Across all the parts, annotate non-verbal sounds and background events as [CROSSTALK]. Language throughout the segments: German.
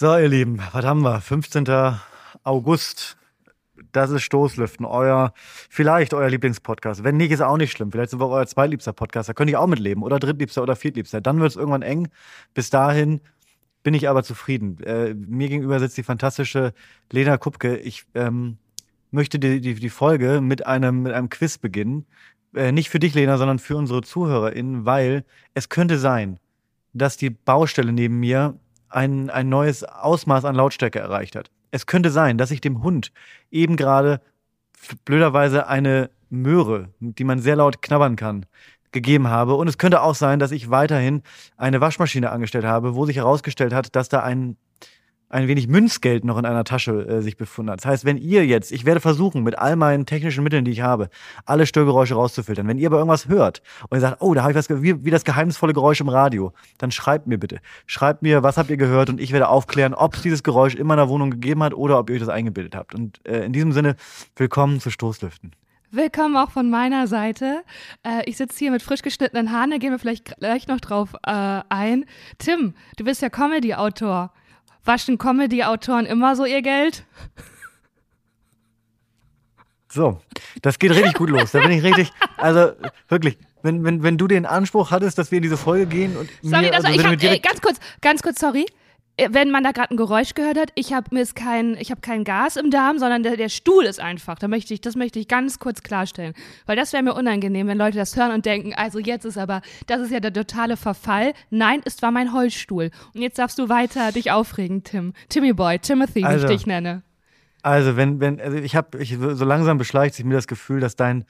So, ihr Lieben, was haben wir? 15. August. Das ist Stoßlüften, euer, vielleicht euer Lieblingspodcast. Wenn nicht, ist auch nicht schlimm. Vielleicht sind wir euer zweitliebster Podcast. Da könnte ich auch mitleben. Oder drittliebster oder viertliebster. Dann wird es irgendwann eng. Bis dahin bin ich aber zufrieden. Äh, mir gegenüber sitzt die fantastische Lena Kupke. Ich ähm, möchte die, die, die Folge mit einem, mit einem Quiz beginnen. Äh, nicht für dich, Lena, sondern für unsere ZuhörerInnen, weil es könnte sein, dass die Baustelle neben mir ein, ein neues Ausmaß an Lautstärke erreicht hat. Es könnte sein, dass ich dem Hund eben gerade blöderweise eine Möhre, die man sehr laut knabbern kann, gegeben habe. Und es könnte auch sein, dass ich weiterhin eine Waschmaschine angestellt habe, wo sich herausgestellt hat, dass da ein ein wenig Münzgeld noch in einer Tasche äh, sich befunden hat. Das heißt, wenn ihr jetzt, ich werde versuchen, mit all meinen technischen Mitteln, die ich habe, alle Störgeräusche rauszufiltern. Wenn ihr aber irgendwas hört und ihr sagt, oh, da habe ich was, wie, wie das geheimnisvolle Geräusch im Radio, dann schreibt mir bitte. Schreibt mir, was habt ihr gehört und ich werde aufklären, ob es dieses Geräusch in meiner Wohnung gegeben hat oder ob ihr euch das eingebildet habt. Und äh, in diesem Sinne, willkommen zu Stoßlüften. Willkommen auch von meiner Seite. Äh, ich sitze hier mit frisch geschnittenen Haaren, da gehen wir vielleicht gleich noch drauf äh, ein. Tim, du bist ja Comedy-Autor. Waschen Comedy-Autoren immer so ihr Geld? So, das geht richtig gut los. Da bin ich richtig, also wirklich, wenn, wenn, wenn du den Anspruch hattest, dass wir in diese Folge gehen und sorry, mir, das also, war, ich hab, ey, ganz kurz, ganz kurz, sorry. Äh, Wenn man da gerade ein Geräusch gehört hat, ich habe mir ist kein, ich habe kein Gas im Darm, sondern der, der Stuhl ist einfach. Da möchte ich, das möchte ich ganz kurz klarstellen, weil das wäre mir unangenehm, wenn Leute das hören und denken, also jetzt ist aber, das ist ja der totale Verfall. Nein, es war mein Holzstuhl. Und jetzt darfst du weiter dich aufregen, Tim, Timmy Boy, Timothy, Also, wie ich dich nenne. Also, wenn, wenn, also ich habe, ich, so langsam beschleicht sich mir das Gefühl, dass dein,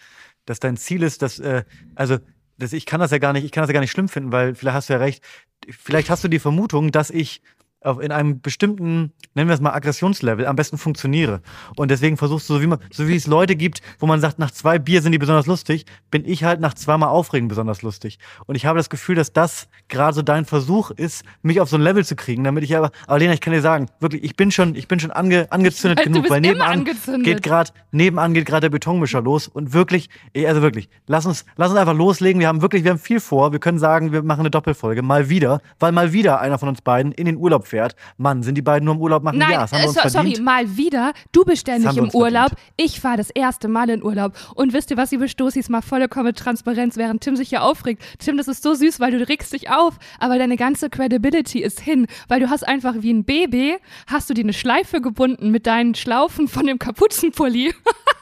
dass dein Ziel ist, dass, äh, also, dass ich kann das ja gar nicht, ich kann das ja gar nicht schlimm finden, weil vielleicht hast du ja recht. Vielleicht hast du die Vermutung, dass ich in einem bestimmten, nennen wir es mal Aggressionslevel, am besten funktioniere. Und deswegen versuchst du, so wie man, so wie es Leute gibt, wo man sagt, nach zwei Bier sind die besonders lustig, bin ich halt nach zweimal Aufregen besonders lustig. Und ich habe das Gefühl, dass das gerade so dein Versuch ist, mich auf so ein Level zu kriegen, damit ich aber, aber Lena, ich kann dir sagen, wirklich, ich bin schon, ich bin schon ange, angezündet genug, weil nebenan geht gerade, nebenan geht gerade der Betonmischer los und wirklich, also wirklich, lass uns, lass uns einfach loslegen. Wir haben wirklich, wir haben viel vor. Wir können sagen, wir machen eine Doppelfolge, mal wieder, weil mal wieder einer von uns beiden in den Urlaub fährt. Mann, sind die beiden nur im Urlaub machen? Nein, ja, das haben äh, wir uns so, sorry, mal wieder. Du bist haben wir im Urlaub. verdient. Ich war das erste Mal in Urlaub. Und wisst ihr was, liebe Stoßis, mal vollkommen Transparenz, während Tim sich hier aufregt. Tim, das ist so süß, weil du regst dich auf, aber deine ganze Credibility ist hin, weil du hast einfach wie ein Baby, hast du dir eine Schleife gebunden mit deinen Schlaufen von dem Kapuzenpulli. [LAUGHS]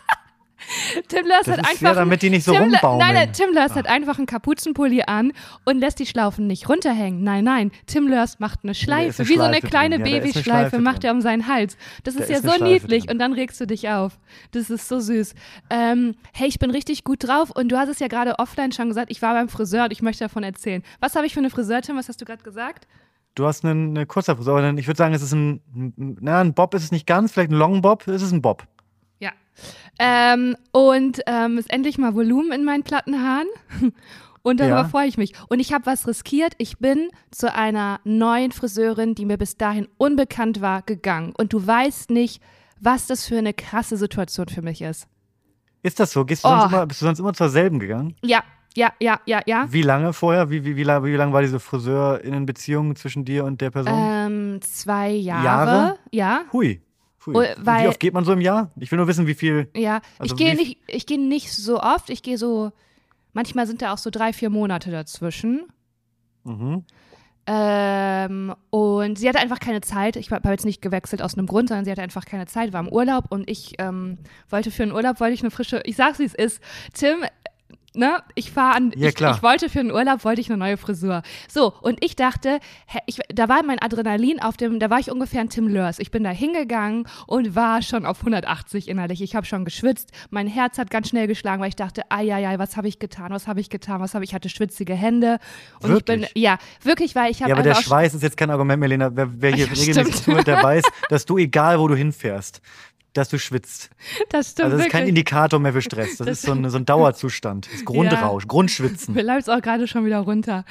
Tim Lörs Das hat ist einfach. ja, damit die nicht so Tim, rumbaumeln. Nein, nein, Tim Lörs hat einfach einen Kapuzenpulli an und lässt die Schlaufen nicht runterhängen. Nein, nein. Tim Lörs macht eine Schleife, eine wie so eine kleine drin. Ja, eine Babyschleife, Schleife macht er um seinen Hals. Das Da ist ja ist eine so Schleife niedlich drin. und dann regst du dich auf. Das ist so süß. Ähm, hey, ich bin richtig gut drauf und du hast es ja gerade offline schon gesagt, ich war beim Friseur und ich möchte davon erzählen. Was habe ich für eine Friseur, Tim? Was hast du gerade gesagt? Du hast eine, eine kurze Frisur, aber ich würde sagen, es ist ein, na, ein Bob ist es nicht ganz, vielleicht ein Long Bob, es ist ein Bob. Ähm, und ähm, ist endlich mal Volumen in meinen Plattenhaaren. [LAUGHS] Und darüber Ja. freue ich mich. Und ich habe was riskiert. Ich bin zu einer neuen Friseurin, die mir bis dahin unbekannt war, gegangen. Und du weißt nicht, was das für eine krasse Situation für mich ist. Ist das so? Gehst du Oh. sonst immer, bist du sonst immer zur selben gegangen? Ja, ja, ja, ja, ja. Wie lange vorher? Wie, wie, wie, lang, wie lang war diese Friseurinnenbeziehung zwischen dir und der Person? Ähm, zwei Jahre. Jahre? Ja. Hui. Weil- wie oft geht man so im Jahr? Ich will nur wissen, wie viel. Ja, Also ich gehe nicht, ich gehe nicht so oft. Ich gehe so, manchmal sind da auch so drei, vier Monate dazwischen. Mhm. Ähm, und sie hatte einfach keine Zeit. Ich habe jetzt nicht gewechselt aus einem Grund, sondern sie hatte einfach keine Zeit, war im Urlaub und ich ähm, wollte für einen Urlaub, wollte ich eine frische, ich sag's wie es ist. Tim, ne, ich fahre an, Ja, ich, ich wollte für einen Urlaub, wollte ich eine neue Frisur. So, und ich dachte, ich, da war mein Adrenalin auf dem, da war ich ungefähr ein Tim Lörs. Ich bin da hingegangen und war schon auf 180 innerlich. Ich habe schon geschwitzt, mein Herz hat ganz schnell geschlagen, weil ich dachte, ai, ai, ai, was habe ich getan, was habe ich getan, was habe ich, ich hatte schwitzige Hände. Und ich bin, Wirklich? ja, wirklich, weil ich habe Ja, aber der Schweiß ist jetzt kein Argument mehr, Lena. Wer, wer hier [LAUGHS] Ja, regelmäßig zuhört, der weiß, dass du, egal wo du hinfährst, dass du schwitzt. Das stimmt Also das ist kein wirklich. Indikator mehr für Stress. Das, Das ist so ein, so ein Dauerzustand. Das ist Grundrausch, Grundschwitzen. Mir läuft es auch gerade schon wieder runter.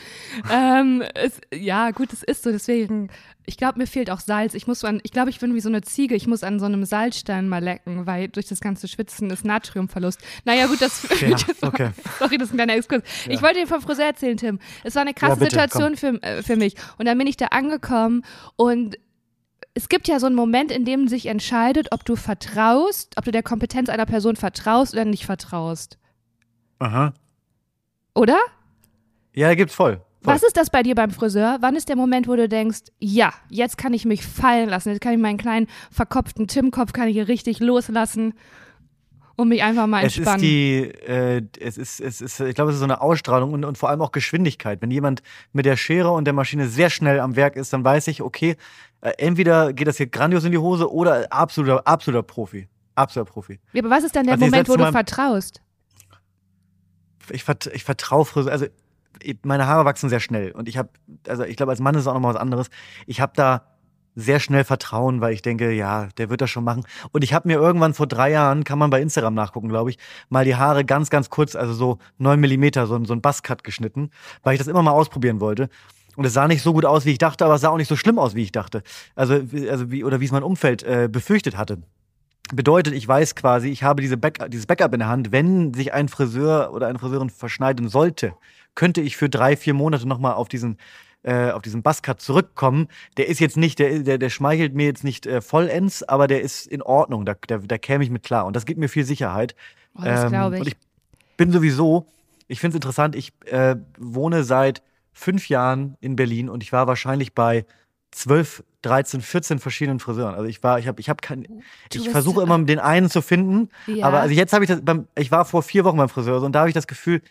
ähm, es, ja, gut, es ist so. Deswegen, ich glaube, mir fehlt auch Salz. Ich muss an, ich glaube, ich bin wie so eine Ziege. Ich muss an so einem Salzstein mal lecken, weil durch das ganze Schwitzen ist Natriumverlust. Naja, gut, das. Ja, [LAUGHS] okay. Sorry, das ist ein kleiner Exkurs. Ich wollte dir vom Friseur erzählen, Tim. Es war eine krasse Ja, bitte, Situation für, äh, für mich. Und dann bin ich da angekommen und es gibt ja so einen Moment, in dem sich entscheidet, ob du vertraust, ob du der Kompetenz einer Person vertraust oder nicht vertraust. Aha. Oder? Ja, gibt's voll. voll. Was ist das bei dir beim Friseur? Wann ist der Moment, wo du denkst, ja, jetzt kann ich mich fallen lassen, jetzt kann ich meinen kleinen verkopften Tim-Kopf kann ich hier richtig loslassen und mich einfach mal Es ist entspannen? die, äh, es ist, es ist, ich glaube, es ist so eine Ausstrahlung und, und vor allem auch Geschwindigkeit. Wenn jemand mit der Schere und der Maschine sehr schnell am Werk ist, dann weiß ich, okay, äh, entweder geht das hier grandios in die Hose oder absoluter, absoluter Profi. Absoluter Profi. ja, aber was ist dann der Als ich das Moment, wo du vertraust? Ich, vert, ich vertraue Friseur, also meine Haare wachsen sehr schnell und ich habe, also ich glaube, als Mann ist es auch nochmal was anderes. Ich habe da sehr schnell Vertrauen, weil ich denke, ja, der wird das schon machen. Und ich habe mir irgendwann vor drei Jahren, kann man bei Instagram nachgucken, glaube ich, mal die Haare ganz, ganz kurz, also so neun Millimeter, so, ein- so ein Buzzcut geschnitten, weil ich das immer mal ausprobieren wollte. Und es sah nicht so gut aus, wie ich dachte, aber es sah auch nicht so schlimm aus, wie ich dachte. Also, also wie, oder wie es mein Umfeld äh, befürchtet hatte. Bedeutet, ich weiß quasi, ich habe diese Back dieses Backup in der Hand. Wenn sich ein Friseur oder eine Friseurin verschneiden sollte, könnte ich für drei, vier Monate nochmal auf diesen, äh, auf diesen Buzzcut zurückkommen. Der ist jetzt nicht, der, der, der schmeichelt mir jetzt nicht äh, vollends, aber der ist in Ordnung. Da, da, da käme ich mit klar. Und das gibt mir viel Sicherheit. Oh, das Ähm, glaube Und ich. ich bin sowieso, ich finde es interessant, ich äh, wohne seit fünf Jahren in Berlin und ich war wahrscheinlich bei 12, 13, 14 verschiedenen Friseuren. Also ich war, ich habe, ich habe kein, ich versuche immer den einen zu finden, Ja. aber also jetzt habe ich das, beim, ich war vor vier Wochen beim Friseur und da habe ich das Gefühl,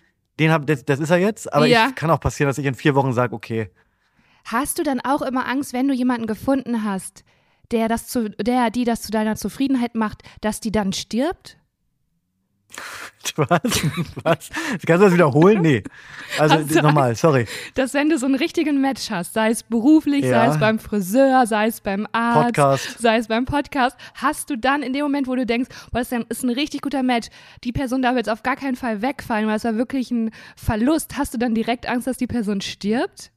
den hab, das, das ist er jetzt, aber Ja. ich kann auch passieren, dass ich in vier Wochen sage, okay, Hast du dann auch immer Angst, wenn du jemanden gefunden hast, der das zu, der, die das zu deiner Zufriedenheit macht, dass die dann stirbt? [LAUGHS] was, was, kannst du das wiederholen? Nee, also du nochmal, sorry, Dass wenn du so einen richtigen Match hast, sei es beruflich, sei Ja. es beim Friseur, sei es beim Arzt, Podcast. sei es beim Podcast, hast du dann in dem Moment, wo du denkst, boah, das ist ein richtig guter Match, die Person darf jetzt auf gar keinen Fall wegfallen, weil es war wirklich ein Verlust, hast du dann direkt Angst, dass die Person stirbt?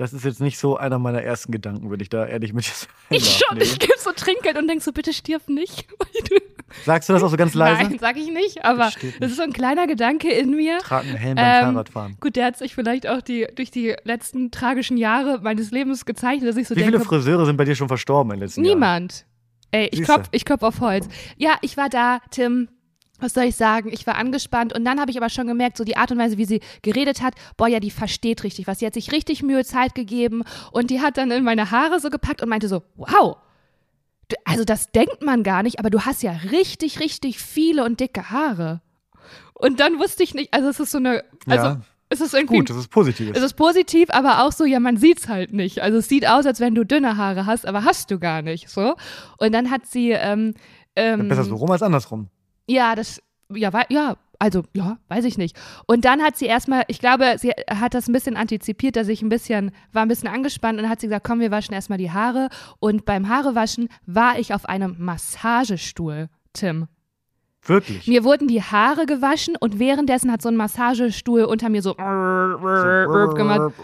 Das ist jetzt nicht so einer meiner ersten Gedanken, würde ich da ehrlich mit dir sagen. [LAUGHS] Ich schon, ich gebe so Trinkgeld und denk so, bitte stirb nicht. [LAUGHS] Sagst du das auch so ganz leise? Nein, sag ich nicht, aber Das ist so ein kleiner Gedanke in mir. Tragen einen Helm beim Ähm, Fahrradfahren. Gut, der hat sich vielleicht auch die, durch die letzten tragischen Jahre meines Lebens gezeichnet, dass ich so Wie denke, viele Friseure sind bei dir schon verstorben in den letzten Jahren? niemand. Ey, ich klopf, ich klopf auf Holz. Ja, ich war da, Tim. Was soll ich sagen? Ich war angespannt und dann habe ich aber schon gemerkt, so die Art und Weise, wie sie geredet hat, boah, ja, die versteht richtig was. Sie hat sich richtig Mühe, Zeit gegeben und die hat dann in meine Haare so gepackt und meinte so, wow, also das denkt man gar nicht, aber du hast ja richtig, richtig viele und dicke Haare. Und dann wusste ich nicht, also es ist so eine, also Ja. es ist irgendwie Gut, das ist positiv. es ist positiv, aber auch so, ja, man sieht's halt nicht. Also es sieht aus, als wenn du dünne Haare hast, aber hast du gar nicht. So. Und dann hat sie, ähm, ähm, Besser so rum als andersrum. Ja, das, ja, ja, also, ja, weiß ich nicht. Und dann hat sie erstmal, ich glaube, sie hat das ein bisschen antizipiert, dass ich ein bisschen, war ein bisschen angespannt und hat sie gesagt, komm, wir waschen erstmal die Haare. Und beim Haarewaschen war ich auf einem Massagestuhl, Tim. Wirklich. Mir wurden die Haare gewaschen und währenddessen hat so ein Massagestuhl unter mir so gemacht.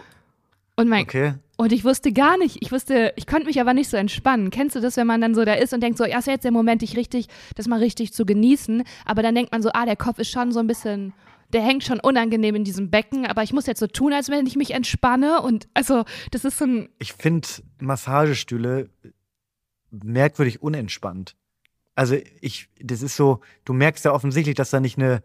Und mein, Okay. Und ich wusste gar nicht, ich wusste, ich konnte mich aber nicht so entspannen. Kennst du das, wenn man dann so da ist und denkt so, ja, ist ja jetzt der Moment, dich richtig, das mal richtig zu genießen. Aber dann denkt man so, ah, der Kopf ist schon so ein bisschen, der hängt schon unangenehm in diesem Becken, aber ich muss jetzt so tun, als wenn ich mich entspanne. Und also, das ist so ein, Ich finde Massagestühle merkwürdig unentspannt. Also ich, das ist so, du merkst ja offensichtlich, dass da nicht eine,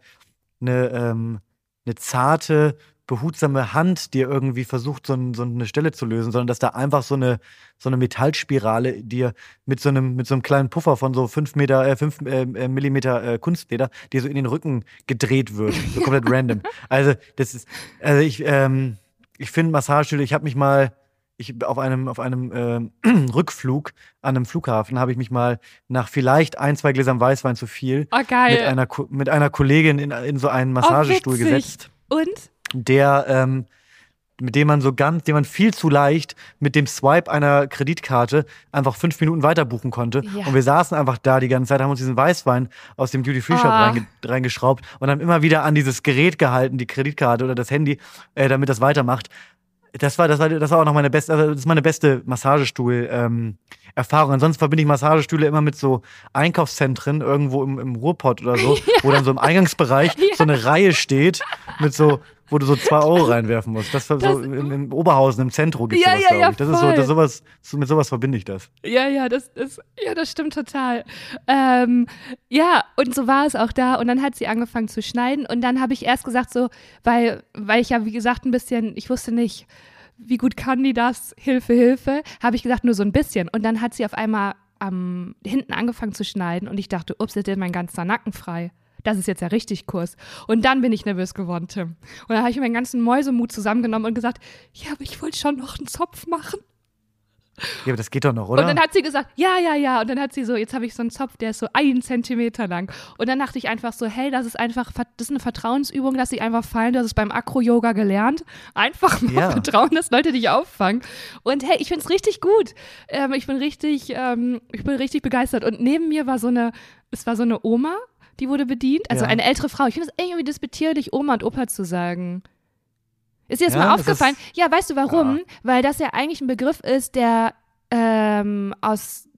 eine, ähm, eine zarte, behutsame Hand dir irgendwie versucht, so, ein, so eine Stelle zu lösen, sondern dass da einfach so eine, so eine Metallspirale dir mit so einem, mit so einem kleinen Puffer von so fünf Meter, äh, fünf äh, äh, Millimeter äh, Kunstleder, dir so in den Rücken gedreht wird. So [LAUGHS] komplett random. Also, das ist, also ich, ähm, ich finde Massagestühle, ich habe mich mal, ich auf einem, auf einem ähm, [CLEARS THROAT] Rückflug an einem Flughafen habe ich mich mal nach vielleicht ein, zwei Gläsern Weißwein zu viel oh mit einer, mit einer Kollegin in, in so einen Massagestuhl Oh, gesetzt, und? Der, ähm, mit dem man so ganz, den man viel zu leicht mit dem Swipe einer Kreditkarte einfach fünf Minuten weiter buchen konnte. Ja. Und wir saßen einfach da die ganze Zeit, haben uns diesen Weißwein aus dem Duty-Free-Shop Ah. reinge reingeschraubt und haben immer wieder an dieses Gerät gehalten, die Kreditkarte oder das Handy, äh, damit das weitermacht. Das war, das war, das war auch noch meine beste, also das ist meine beste Massagestuhl, ähm. Ansonsten verbinde ich Massagestühle immer mit so Einkaufszentren irgendwo im, im Ruhrpott oder so, [LAUGHS] wo dann so im Eingangsbereich [LAUGHS] so eine Reihe steht mit so wo du so zwei Euro [LAUGHS] reinwerfen musst. Das, war so Das- in, in Oberhausen im Zentrum gibt Ja, sowas, ja, glaube ja, ich. Das ist so, voll. das sowas, so, mit sowas verbinde ich das. Ja, ja, das, das, ja, das stimmt total. Ähm, ja, und so war es auch da. Und dann hat sie angefangen zu schneiden. Und dann habe ich erst gesagt, so, weil, weil ich ja, wie gesagt, ein bisschen, ich wusste nicht, wie gut kann die das? Hilfe, Hilfe. Habe ich gesagt, nur so ein bisschen. Und dann hat sie auf einmal am hinten angefangen zu schneiden. Und ich dachte, ups, jetzt ist mein ganzer Nacken frei. Das ist jetzt ja richtig Kurs. Und dann bin ich nervös geworden, Tim. Und dann habe ich meinen ganzen Mäusemut zusammengenommen und gesagt, ja, aber ich wollte schon noch einen Zopf machen. Ja, aber das geht doch noch, oder? Und dann hat sie gesagt, ja, ja, ja. Und dann hat sie so, jetzt habe ich so einen Zopf, der ist so einen Zentimeter lang. Und dann dachte ich einfach so, hey, das ist einfach, das ist eine Vertrauensübung, lass sie einfach fallen. Du hast es beim Akro-Yoga gelernt. Einfach mal Ja. vertrauen, dass Leute dich auffangen. Und hey, ich finde es richtig gut. Ähm, ich bin richtig, ähm, ich bin richtig begeistert. Und neben mir war so eine, es war so eine Oma, die wurde bedient. Also Ja. eine ältere Frau. Ich finde es irgendwie despektierlich, Oma und Opa zu sagen. Ist dir das Ja, mal ist das- aufgefallen? ja, weißt du warum? Ja. Weil das ja eigentlich ein Begriff ist, der ähm, aus,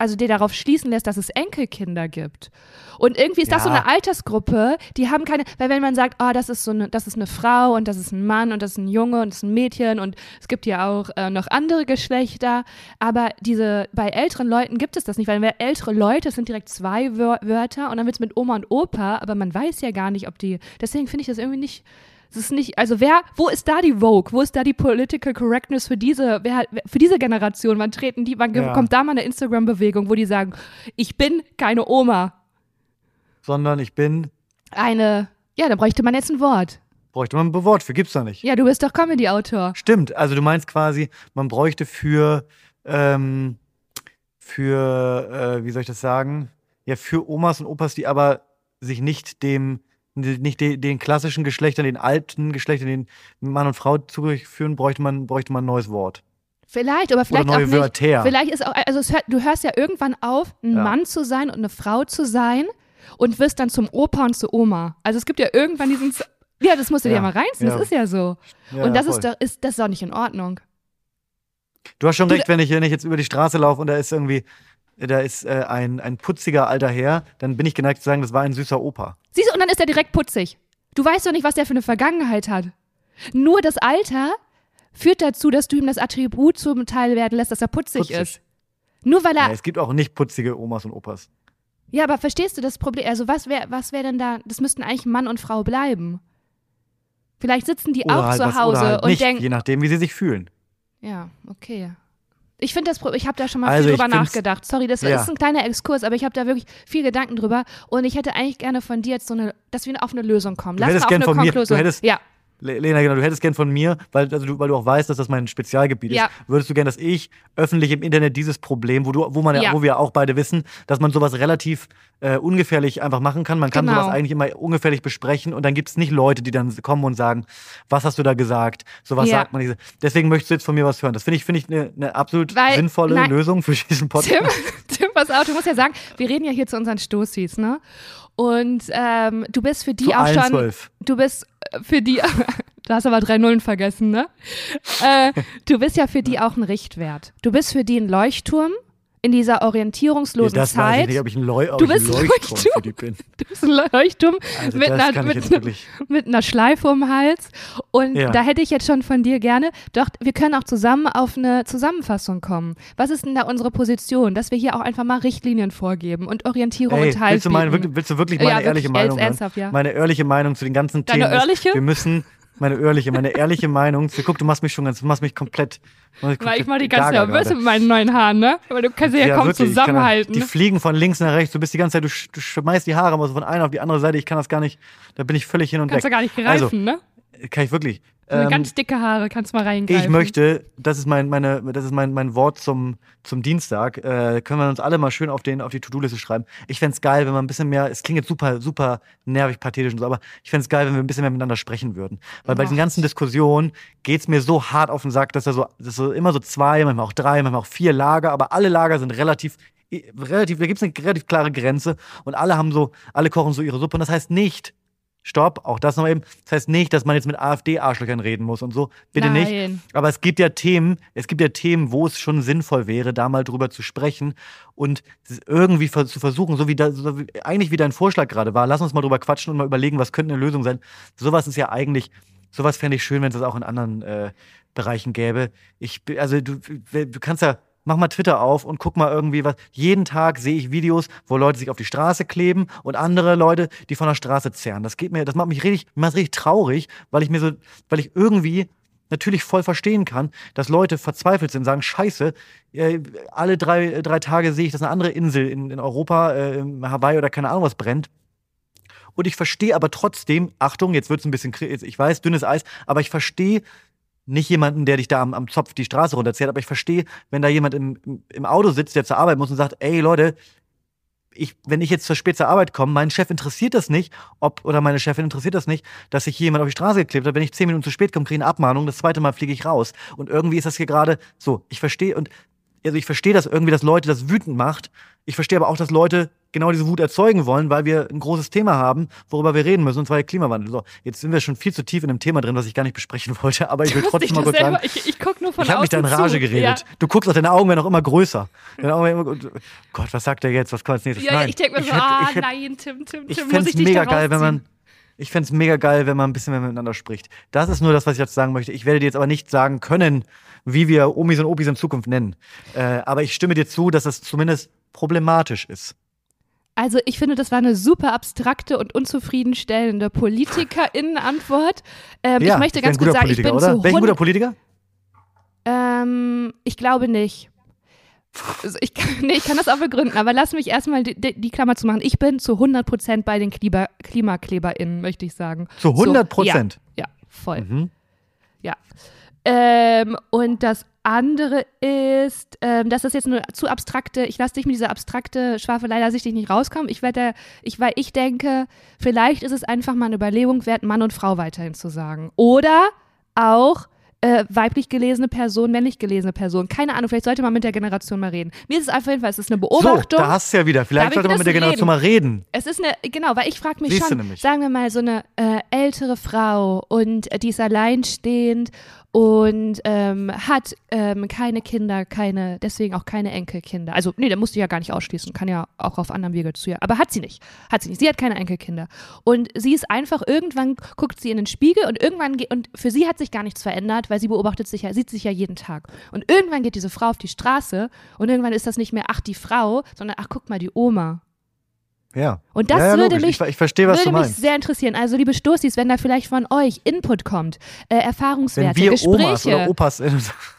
also der darauf schließen lässt, dass es Enkelkinder gibt. Und irgendwie ist das so eine Altersgruppe, die haben keine, weil wenn man sagt, oh, das ist so eine, das ist eine Frau und das ist ein Mann und das ist ein Junge und das ist ein Mädchen und es gibt ja auch äh, noch andere Geschlechter, aber diese, bei älteren Leuten gibt es das nicht, weil ältere Leute, sind direkt zwei Wör Wörter und dann wird es mit Oma und Opa, aber man weiß ja gar nicht, ob die, deswegen finde ich das irgendwie nicht, es ist nicht, also wer, wo ist da die Vogue? Wo ist da die Political Correctness für diese, wer, für diese Generation? Wann treten die, wann Ja. kommt da mal eine Instagram-Bewegung, wo die sagen, ich bin keine Oma. Sondern ich bin, Eine, ja, da bräuchte man jetzt ein Wort. bräuchte man ein Wort für, gibt's da nicht. Ja, du bist doch Comedy-Autor. Stimmt, also du meinst quasi, man bräuchte für, ähm, für, äh, wie soll ich das sagen? Ja, für Omas und Opas, die aber sich nicht dem, nicht de, den klassischen Geschlechtern, den alten Geschlechtern, den Mann und Frau zuführen, bräuchte man, bräuchte man ein neues Wort. Vielleicht, aber vielleicht Oder neue auch nicht. Wörter. Vielleicht ist auch, also hört, du hörst ja irgendwann auf, ein Ja. Mann zu sein und eine Frau zu sein und wirst dann zum Opa und zur Oma. Also es gibt ja irgendwann diesen, ja, das musst du dir Ja. mal reinziehen, Ja. das ist ja so. Und das voll. ist doch, ist, das ist doch nicht in Ordnung. Du hast schon Du- recht, wenn ich, wenn ich jetzt über die Straße laufe und da ist irgendwie, da ist äh, ein, ein putziger alter Herr, dann bin ich geneigt zu sagen, das war ein süßer Opa. Siehst du, und dann ist er direkt putzig. Du weißt doch nicht, was der für eine Vergangenheit hat. Nur das Alter führt dazu, dass du ihm das Attribut zum Teil werden lässt, dass er putzig, Putzig. ist. Nur weil er. Ja, es gibt auch nicht putzige Omas und Opas. Ja, aber verstehst du das Problem? Also, was wäre was wär denn da? Das müssten eigentlich Mann und Frau bleiben. Vielleicht sitzen die Oder auch halt zu was, Hause oder halt und denken. je nachdem, wie sie sich fühlen. Ja, okay. Ich finde das, ich habe da schon mal Also viel drüber nachgedacht. Sorry, das Ja. ist ein kleiner Exkurs, aber ich habe da wirklich viel Gedanken drüber und ich hätte eigentlich gerne von dir jetzt so eine, dass wir auf eine Lösung kommen. Du Lass hättest mal auf eine von mir- du Konklusion. hättest- ja, Lena, genau, du hättest gern von mir, weil, also du, weil du auch weißt, dass das mein Spezialgebiet Ja. ist, würdest du gern, dass ich öffentlich im Internet dieses Problem, wo, du, wo, man, ja. Wo wir auch beide wissen, dass man sowas relativ äh, ungefährlich einfach machen kann. Man kann Genau. sowas eigentlich immer ungefährlich besprechen und dann gibt es nicht Leute, die dann kommen und sagen, was hast du da gesagt? Sowas Ja. sagt man nicht. Deswegen möchtest du jetzt von mir was hören. Das finde ich, finde ich eine eine absolut Weil- sinnvolle nein. Lösung für diesen [LAUGHS] Podcast. Tim, Tim, [LAUGHS] pass auf, du musst ja sagen, wir reden ja hier zu unseren Stoßis, ne? Und ähm, du bist für die Zu auch schon. zwölf. Du bist äh, für die. [LAUGHS] Du hast aber drei Nullen vergessen, ne? äh, du bist ja für die auch ein Richtwert. Du bist für die ein Leuchtturm in dieser orientierungslosen das weiß ich Zeit. nicht, ob ich ein, Leu Du bist ein Leuchtturm für Leuchtturm. [LAUGHS] Du bist ein Leuchtturm Also mit, einer, mit, wirklich. mit einer Schleife um den Hals. Und Ja. da hätte ich jetzt schon von dir gerne, doch wir können auch zusammen auf eine Zusammenfassung kommen. Was ist denn da unsere Position? Dass wir hier auch einfach mal Richtlinien vorgeben und Orientierung Ey, und Halt willst, willst du wirklich Ja, meine wirklich, ehrliche Meinung ernsthaft, ja. Meine ehrliche Meinung zu den ganzen Deine Themen. ist, ehrliche? Wir müssen, meine ehrliche, meine ehrliche Meinung. zu- Guck, du machst mich schon ganz, du machst mich komplett. machst mich Weil ich komplett mal die ganze gaga nervös mit meinen neuen Haaren, ne? Weil du kannst sie ja, kaum wirklich, ich kann- zusammenhalten. Die fliegen von links nach rechts. Du bist die ganze Zeit, du, du schmeißt die Haare mal so von einer auf die andere Seite. Ich kann das gar nicht. Da bin ich völlig hin und kannst du weg. gar nicht greifen, Also, ne? kann ich wirklich. Ähm, ganz dicke Haare, kannst mal reingreifen. ich möchte, das ist mein, meine, das ist mein, mein Wort zum, zum Dienstag. Äh, können wir uns alle mal schön auf, den, auf die To-Do-Liste schreiben. Ich fänd's geil, wenn man ein bisschen mehr, es klingt jetzt super, super nervig, pathetisch und so, aber ich fänd's geil, wenn wir ein bisschen mehr miteinander sprechen würden. Weil bei diesen ganzen Diskussionen geht's mir so hart auf den Sack, dass da so, dass so immer so zwei, manchmal auch drei, manchmal auch vier Lager, aber alle Lager sind relativ relativ, da gibt's eine relativ klare Grenze und alle haben so, alle kochen so ihre Suppe und das heißt nicht, Stopp, auch das noch eben. Das heißt nicht, dass man jetzt mit AfD-Arschlöchern reden muss und so. Bitte nicht. Nein. Aber es gibt ja Themen, es gibt ja Themen, wo es schon sinnvoll wäre, da mal drüber zu sprechen und irgendwie zu versuchen, so wie, da, so wie eigentlich wie dein Vorschlag gerade war, lass uns mal drüber quatschen und mal überlegen, was könnte eine Lösung sein. Sowas ist ja eigentlich sowas fände ich schön, wenn es das auch in anderen äh, Bereichen gäbe. Ich, also du, du kannst ja, mach mal Twitter auf und guck mal irgendwie was. Jeden Tag sehe ich Videos, wo Leute sich auf die Straße kleben und andere Leute, die von der Straße zerren. Das geht mir, das macht mich richtig, macht richtig traurig, weil ich mir so, weil ich irgendwie natürlich voll verstehen kann, dass Leute verzweifelt sind sagen, scheiße, äh, alle drei, drei Tage sehe ich, dass eine andere Insel in, in Europa, äh, in Hawaii oder keine Ahnung was brennt. Und ich verstehe aber trotzdem, Achtung, jetzt wird es ein bisschen, ich weiß, dünnes Eis, aber ich verstehe nicht jemanden, der dich da am, am Zopf die Straße runterzählt, aber ich verstehe, wenn da jemand im, im, Auto sitzt, der zur Arbeit muss und sagt, ey Leute, ich, wenn ich jetzt zur spät zur Arbeit komme, mein Chef interessiert das nicht, ob, oder meine Chefin interessiert das nicht, dass sich jemand auf die Straße geklebt hat. Wenn ich zehn Minuten zu spät komme, kriege ich eine Abmahnung, das zweite Mal fliege ich raus. Und irgendwie ist das hier gerade so. Ich verstehe, und also ich verstehe das irgendwie, dass Leute das wütend macht. Ich verstehe aber auch, dass Leute genau diese Wut erzeugen wollen, weil wir ein großes Thema haben, worüber wir reden müssen, und zwar der Klimawandel. So, jetzt sind wir schon viel zu tief in dem Thema drin, was ich gar nicht besprechen wollte, aber ich will trotzdem mal kurz sagen, ich, ich guck nur von ich habe mich da in Rage zu. geredet. Du guckst auch, deine Augen werden auch immer größer. Deine Augen werden immer, Gott, was sagt er jetzt? Was kommt als nächstes? Ja, ja, Nein, ich denke mir so, ah, ich nein, Tim, Tim, ich Tim, muss fände ich es dich mega geil, wenn man. Ich fände es mega geil, wenn man ein bisschen mehr miteinander spricht. Das ist nur das, was ich jetzt sagen möchte. Ich werde dir jetzt aber nicht sagen können, wie wir Omis und Opis in Zukunft nennen. Äh, aber ich stimme dir zu, dass es zumindest problematisch ist. Also ich finde, das war eine super abstrakte und unzufriedenstellende Politikerinnenantwort. Ähm, ja, ich möchte ich ganz kurz sagen, ich Politiker, bin oder? zu Welch ein guter 100 Politiker? ähm, ich glaube nicht. Also ich, kann, [LAUGHS] nee, ich kann das auch begründen, aber lass mich erstmal die, die, Klammer zu machen. Ich bin zu 100% bei den Klima, KlimakleberInnen, möchte ich sagen. Zu 100 Prozent. Ja, ja, voll. Mhm. Ja. Ähm, und das andere ist, ähm, das ist jetzt eine zu abstrakte, ich lasse dich mit dieser abstrakte Schwafelei da sichtlich nicht rauskommen. Ich werde, ich, weil ich denke, vielleicht ist es einfach mal eine Überlegung wert, Mann und Frau weiterhin zu sagen. Oder auch äh, weiblich gelesene Person, männlich gelesene Person. Keine Ahnung, vielleicht sollte man mit der Generation mal reden. Mir ist es einfach jedenfalls, es ist eine So, Beobachtung. da hast du ja wieder. Vielleicht sollte man das mit der Generation mal reden. Es ist eine, genau, weil ich frage mich Siehst schon, sagen wir mal, so eine äh, ältere Frau und äh, die ist alleinstehend und ähm, hat ähm, keine Kinder, keine, deswegen auch keine Enkelkinder. Also, nee, da musst du ja gar nicht ausschließen, kann ja auch auf anderem Wege zu ihr. Aber hat sie nicht. Hat sie nicht. Sie hat keine Enkelkinder. Und sie ist einfach, irgendwann guckt sie in den Spiegel und irgendwann geht, und für sie hat sich gar nichts verändert, weil sie beobachtet sich ja, sieht sich ja jeden Tag. Und irgendwann geht diese Frau auf die Straße und irgendwann ist das nicht mehr, ach, die Frau, sondern, ach, guck mal, die Oma. Ja. Und das ja, ja, würde logisch. mich, Ich, ich verstehe, würde mich sehr interessieren. Also, liebe Stoßis, wenn da vielleicht von euch Input kommt, äh, Wenn Erfahrungswerte, wir Gespräche, Omas oder Opas.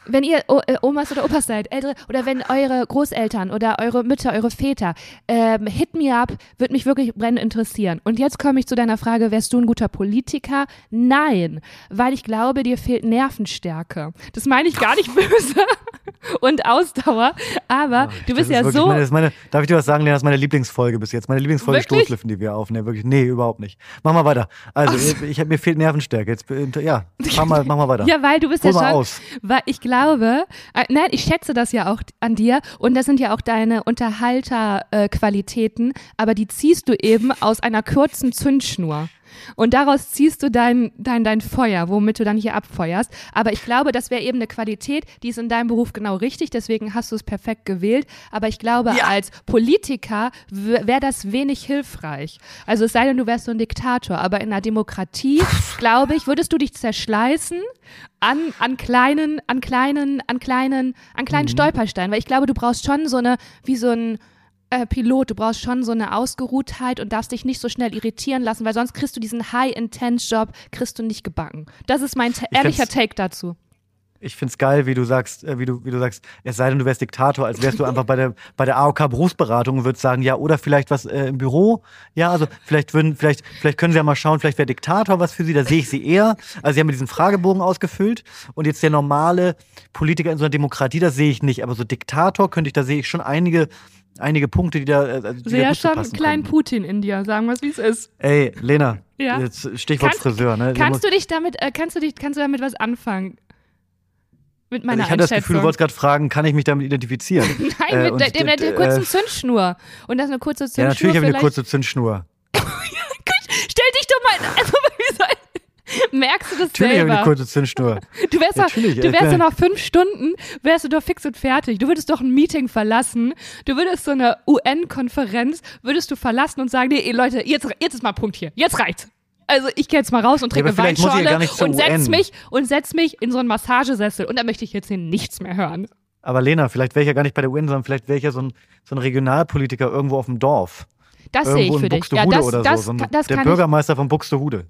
wenn ihr o äh, Omas oder Opas seid, ältere, oder wenn eure Großeltern oder eure Mütter, eure Väter, ähm, hit me up, würde mich wirklich brennend interessieren. Und jetzt komme ich zu deiner Frage, wärst du ein guter Politiker? Nein, weil ich glaube, dir fehlt Nervenstärke. Das meine ich gar nicht böse [LAUGHS] und Ausdauer, aber du bist ja wirklich so Meine, meine, darf ich dir was sagen, Lena? Das ist meine Lieblingsfolge bis jetzt. Meine Lieblingsfolge? Stoßlüften, die wir aufnehmen. Wirklich. Nee, überhaupt nicht. Mach mal weiter. Also, ich, ich, hab- mir fehlt Nervenstärke. Jetzt, äh, ja, [LAUGHS] mach mal, mach mal weiter. Ja, weil du bist Hol ja schon, aus. weil ich glaube, äh, nein, ich schätze das ja auch an dir und das sind ja auch deine Unterhalterqualitäten, äh, aber die ziehst du eben aus einer kurzen Zündschnur. Und daraus ziehst du dein, dein, dein Feuer, womit du dann hier abfeuerst. Aber ich glaube, das wäre eben eine Qualität, die ist in deinem Beruf genau richtig, deswegen hast du es perfekt gewählt. Aber ich glaube, als Politiker wäre das wenig hilfreich. Also es sei denn, du wärst so ein Diktator. Aber in einer Demokratie, [LAUGHS] glaube ich, würdest du dich zerschleißen an, an kleinen, an kleinen, an kleinen, an kleinen Stolpersteinen. Weil ich glaube, du brauchst schon so eine, wie so ein äh, Pilot, du brauchst schon so eine Ausgeruhtheit und darfst dich nicht so schnell irritieren lassen, weil sonst kriegst du diesen High-Intense-Job, kriegst du nicht gebacken. Das ist mein ehrlicher Take dazu. Ich find's geil, wie du sagst, äh, wie du, wie du sagst, es sei denn, du wärst Diktator, als wärst du einfach bei der, bei der AOK Berufsberatung und würdest sagen, ja, oder vielleicht was äh, im Büro. Ja, also vielleicht würden, vielleicht, vielleicht können sie ja mal schauen, vielleicht wäre Diktator was für sie, da sehe ich sie eher. Also sie haben diesen Fragebogen ausgefüllt und jetzt der normale Politiker in so einer Demokratie, das sehe ich nicht. Aber so Diktator könnte ich, da sehe ich schon einige, einige Punkte, die da, äh, die da Sehr gut zu schon kleinen. Putin in dir, sagen wir es, wie es ist. Ey, Lena, Ja. jetzt Stichwort Kannst- Friseur, ne? Kannst du dich damit, äh, kannst du dich, kannst du damit was anfangen? Mit meiner also ich hatte das Gefühl, du wolltest gerade fragen, kann ich mich damit identifizieren? [LAUGHS] Nein, Äh, mit der, der, der, äh, kurzen Zündschnur. Und das ist eine kurze Zündschnur. Ja, natürlich habe ich eine kurze Zündschnur. [LAUGHS] Stell dich doch mal. Also, [LAUGHS] merkst du das Natürlich habe ich eine selber? kurze Zündschnur. Du wärst, doch, Natürlich, du äh, wärst äh. doch nach fünf Stunden, wärst du doch fix und fertig. Du würdest doch ein Meeting verlassen. Du würdest so eine UN-Konferenz, würdest du verlassen und sagen, nee, Leute, jetzt, jetzt ist mal Punkt hier. Jetzt reicht's. Also ich gehe jetzt mal raus und trinke ja Weinschorle und setz UN. mich und setz mich in so einen Massagesessel und dann möchte ich jetzt hier nichts mehr hören. Aber Lena, vielleicht wäre ich ja gar nicht bei der UN, sondern vielleicht wäre ich ja so ein, so ein Regionalpolitiker irgendwo auf dem Dorf. Das sehe ich für dich. Ja, das, oder das, so. so ein, das der kann ich, Bürgermeister von Buxtehude.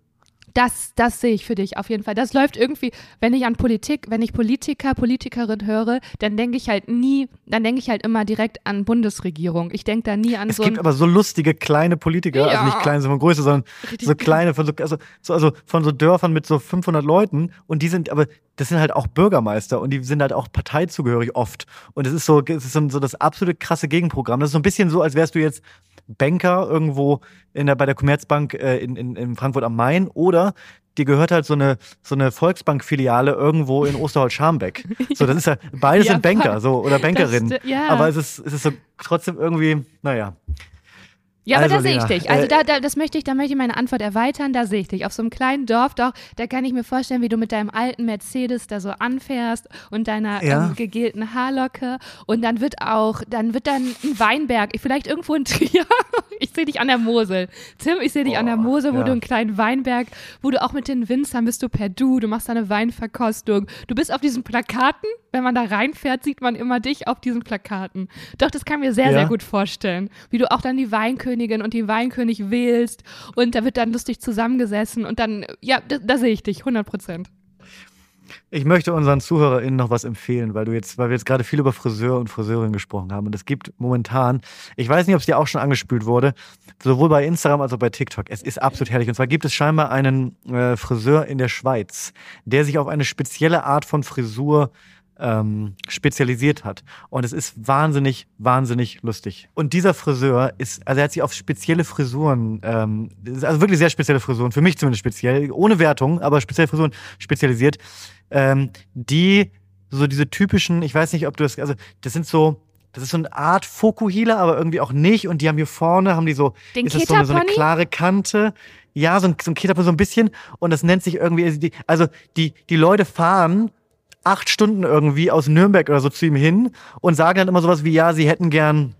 Das, das sehe ich für dich auf jeden Fall. Das läuft irgendwie, wenn ich an Politik, wenn ich Politiker, Politikerin höre, dann denke ich halt nie, dann denke ich halt immer direkt an Bundesregierung. Ich denke da nie an Es so gibt ein, aber so lustige kleine Politiker, Ja. also nicht kleine von Größe, sondern Richtig so kleine von so, also, so, also von so Dörfern mit so 500 Leuten und die sind, aber das sind halt auch Bürgermeister und die sind halt auch parteizugehörig oft. Und es ist so, es ist so das absolute krasse Gegenprogramm. Das ist so ein bisschen so, als wärst du jetzt Banker irgendwo in der, bei der Commerzbank äh, in, in, in Frankfurt am Main oder dir gehört halt so eine, so eine Volksbank-Filiale irgendwo in Osterholz-Scharmbeck. [LAUGHS] So, das ist ja, beides Ja, sind Banker, so, oder Bankerinnen. ja. Aber es ist, es ist so trotzdem irgendwie, naja. Ja, aber Also, da sehe ich Lena, dich. Also äh, da, da, das möchte ich, da möchte ich meine Antwort erweitern, da sehe ich dich. Auf so einem kleinen Dorf doch, da kann ich mir vorstellen, wie du mit deinem alten Mercedes da so anfährst und deiner Ja. ähm, gegelten Haarlocke und dann wird auch, dann wird dann ein Weinberg, vielleicht irgendwo in Trier, [LAUGHS] ich sehe dich an der Mosel. Tim, ich sehe dich an der Boah, Mosel, wo ja. du einen kleinen Weinberg, wo du auch mit den Winzern bist du per Du, du machst eine Weinverkostung. Du bist auf diesen Plakaten, wenn man da reinfährt, sieht man immer dich auf diesen Plakaten. Doch, das kann ich mir sehr, Ja. sehr gut vorstellen. Wie du auch dann die Weinkönigin und den Weinkönig wählst und da wird dann lustig zusammengesessen und dann, ja, da, da sehe ich dich, 100 Prozent. Ich möchte unseren ZuhörerInnen noch was empfehlen, weil du jetzt, weil wir jetzt gerade viel über Friseur und Friseurinnen gesprochen haben. Und es gibt momentan, ich weiß nicht, ob es dir auch schon angespült wurde, sowohl bei Instagram als auch bei TikTok. Es ist absolut herrlich. Und zwar gibt es scheinbar einen äh, Friseur in der Schweiz, der sich auf eine spezielle Art von Frisur ähm, spezialisiert hat. Und es ist wahnsinnig, wahnsinnig lustig. Und dieser Friseur ist, also er hat sich auf spezielle Frisuren, ähm, also wirklich sehr spezielle Frisuren, für mich zumindest speziell, ohne Wertung, aber spezielle Frisuren spezialisiert, ähm, die so diese typischen, ich weiß nicht, ob du das, also das sind so, das ist so eine Art Fokuhila, aber irgendwie auch nicht. Und die haben hier vorne, haben die so, Den ist es so eine, so eine klare Kante. Ja, so ein, so ein Ketapony so ein bisschen. Und das nennt sich irgendwie, also die, also die, die Leute fahren acht Stunden irgendwie aus Nürnberg oder so zu ihm hin und sagen dann immer sowas wie, ja, sie hätten gern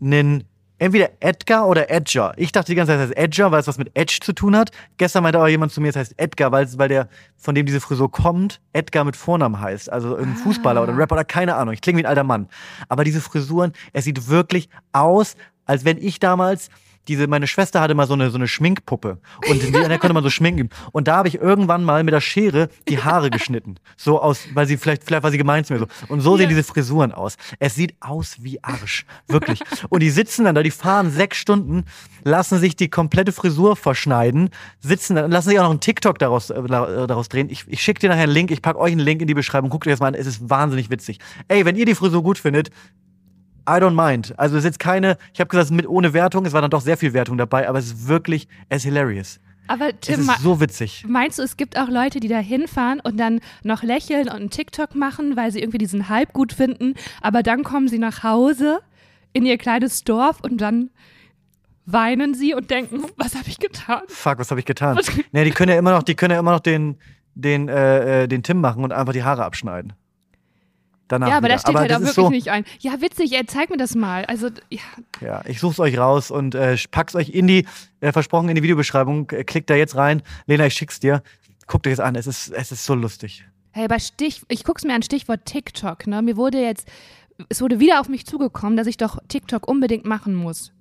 einen entweder Edgar oder Edger. Ich dachte die ganze Zeit, es heißt Edger, weil es was mit Edge zu tun hat. Gestern meinte aber jemand zu mir, es heißt Edgar, weil, weil der, von dem diese Frisur kommt, Edgar mit Vornamen heißt. Also ein Fußballer oder ein Rapper oder keine Ahnung. Ich klinge wie ein alter Mann. Aber diese Frisuren, es sieht wirklich aus, als wenn ich damals diese, meine Schwester hatte mal so eine, so eine Schminkpuppe. Und die, der konnte man so schminken. Und da habe ich irgendwann mal mit der Schere die Haare geschnitten. So aus, weil sie vielleicht, vielleicht war sie gemeint zu mir so. Und so sehen Ja. diese Frisuren aus. Es sieht aus wie Arsch. Wirklich. Und die sitzen dann da, die fahren sechs Stunden, lassen sich die komplette Frisur verschneiden, sitzen dann, lassen sich auch noch einen TikTok daraus, äh, daraus drehen. Ich, ich schicke dir nachher einen Link, ich packe euch einen Link in die Beschreibung, guckt euch das mal an, es ist wahnsinnig witzig. Ey, wenn ihr die Frisur gut findet, I don't mind. Also es ist jetzt keine, ich habe gesagt, es ist mit ohne Wertung, es war dann doch sehr viel Wertung dabei, aber es ist wirklich, es ist hilarious. Aber Es Tim, ma- ist so witzig. meinst du, es gibt auch Leute, die da hinfahren und dann noch lächeln und einen TikTok machen, weil sie irgendwie diesen Hype gut finden, aber dann kommen sie nach Hause in ihr kleines Dorf und dann weinen sie und denken, was habe ich getan? Fuck, was habe ich getan? Was- Nee, die können ja immer noch, die können ja immer noch den, den, äh, äh, den Tim machen und einfach die Haare abschneiden. Danach ja, aber wieder. das steht halt das auch wirklich so, nicht ein. Ja, witzig, ey, zeig mir das mal. Also, ja, Ja, ich such's euch raus und äh, pack's euch in die, äh, versprochen in die Videobeschreibung. Äh, klickt da jetzt rein. Lena, ich schick's dir. Guckt euch das an. Es ist, es ist so lustig. Hey, bei Stich, ich guck's mir an Stichwort TikTok, ne? Mir wurde jetzt, es wurde wieder auf mich zugekommen, dass ich doch TikTok unbedingt machen muss.